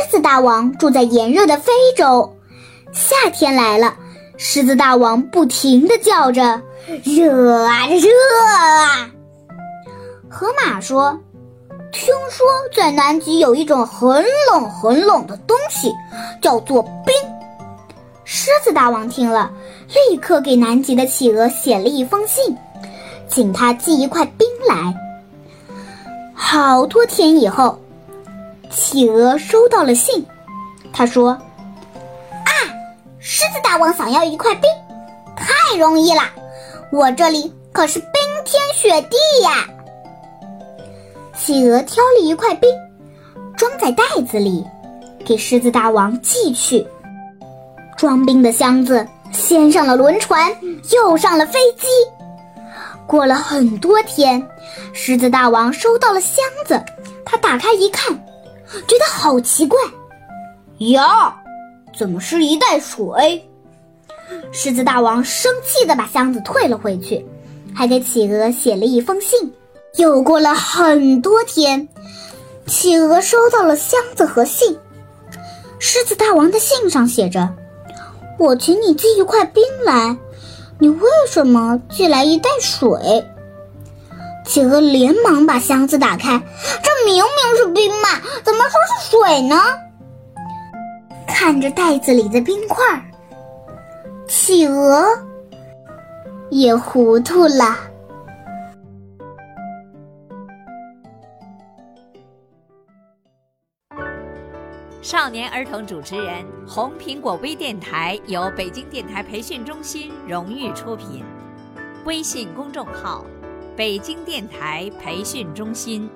狮子大王住在炎热的非洲，夏天来了，狮子大王不停地叫着：“热啊，热啊！”河马说：“听说在南极有一种很冷很冷的东西，叫做冰。”狮子大王听了，立刻给南极的企鹅写了一封信，请他寄一块冰来。好多天以后，企鹅收到了信，他说：“啊，狮子大王想要一块冰，太容易了，我这里可是冰天雪地呀。”企鹅挑了一块冰，装在袋子里，给狮子大王寄去。装冰的箱子先上了轮船，又上了飞机。过了很多天，狮子大王收到了箱子，他打开一看，觉得好奇怪，呀，怎么是一袋水？狮子大王生气地把箱子退了回去，还给企鹅写了一封信。又过了很多天，企鹅收到了箱子和信。狮子大王的信上写着：“我请你寄一块冰来，你为什么寄来一袋水？”企鹅连忙把箱子打开，这明明是冰嘛，怎么说是水呢？看着袋子里的冰块，企鹅也糊涂了。少年儿童主持人，红苹果微电台由北京电台培训中心荣誉出品，微信公众号：北京电台培训中心。